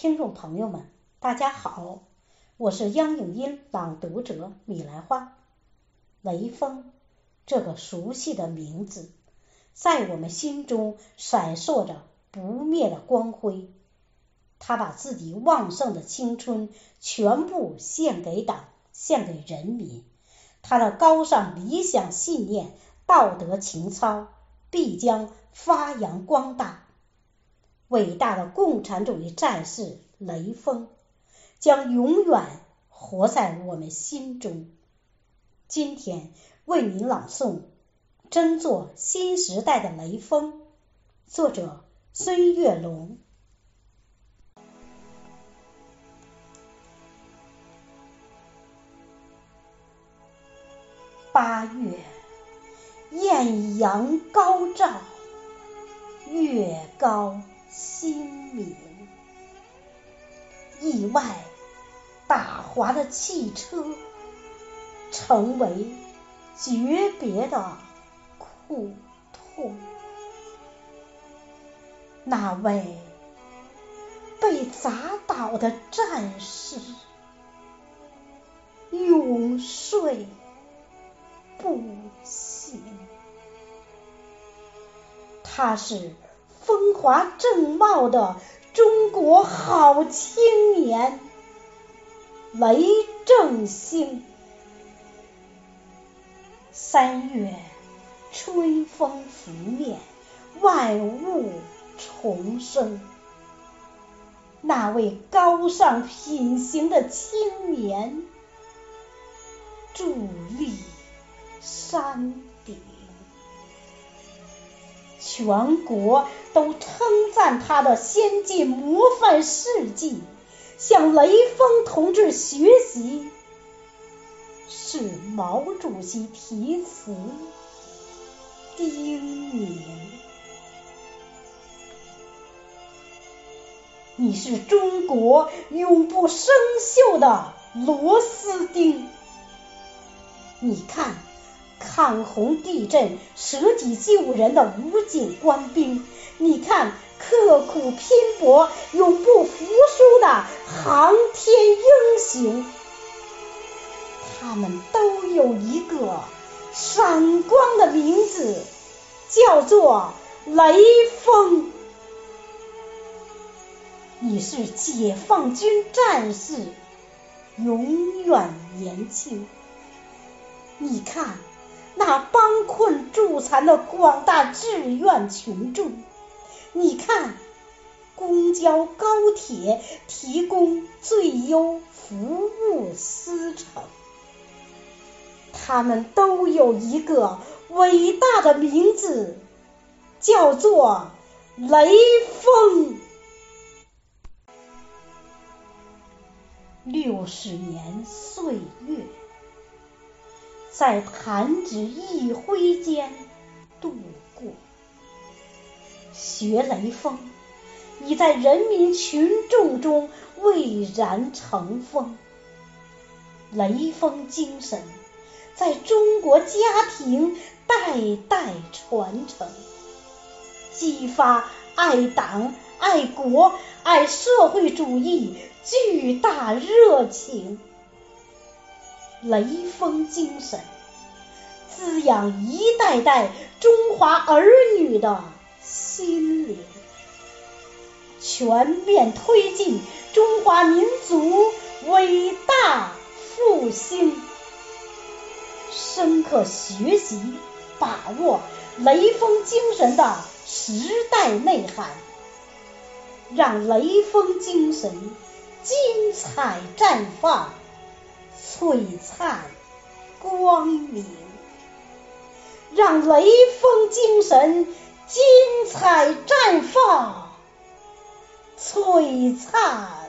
听众朋友们，大家好，我是央影音朗读者米兰花。雷锋这个熟悉的名字，在我们心中闪烁着不灭的光辉。他把自己旺盛的青春全部献给党，献给人民。他的高尚理想信念、道德情操必将发扬光大。伟大的共产主义战士雷锋将永远活在我们心中。今天为您朗诵《争做新时代的雷锋》，作者孙月龙。八月，艳阳高照，月高。心明，意外打滑的汽车成为诀别的苦痛。那位被砸倒的战士永睡不醒，他是。风华正茂的中国好青年雷正兴。三月春风拂面，万物重生。那位高尚品行的青年伫立山顶。全国都称赞他的先进模范事迹，向雷锋同志学习。是毛主席题词叮咛：“你是中国永不生锈的螺丝钉。”你看。抗洪地震、舍己救人的武警官兵，你看刻苦拼搏、永不服输的航天英雄，他们都有一个闪光的名字，叫做雷锋。你是解放军战士，永远年轻。你看。那帮困助残的广大志愿群众，你看，公交、高铁提供最优服务司乘，他们都有一个伟大的名字，叫做雷锋。六十年岁月。在弹指一挥间度过，学雷锋已在人民群众中蔚然成风。雷锋精神在中国家庭代代传承，激发爱党、爱国、爱社会主义巨大热情。雷锋精神滋养一代代中华儿女的心灵，全面推进中华民族伟大复兴。深刻学习把握雷锋精神的时代内涵，让雷锋精神精彩绽放。璀璨光明，让雷锋精神精彩绽放，璀璨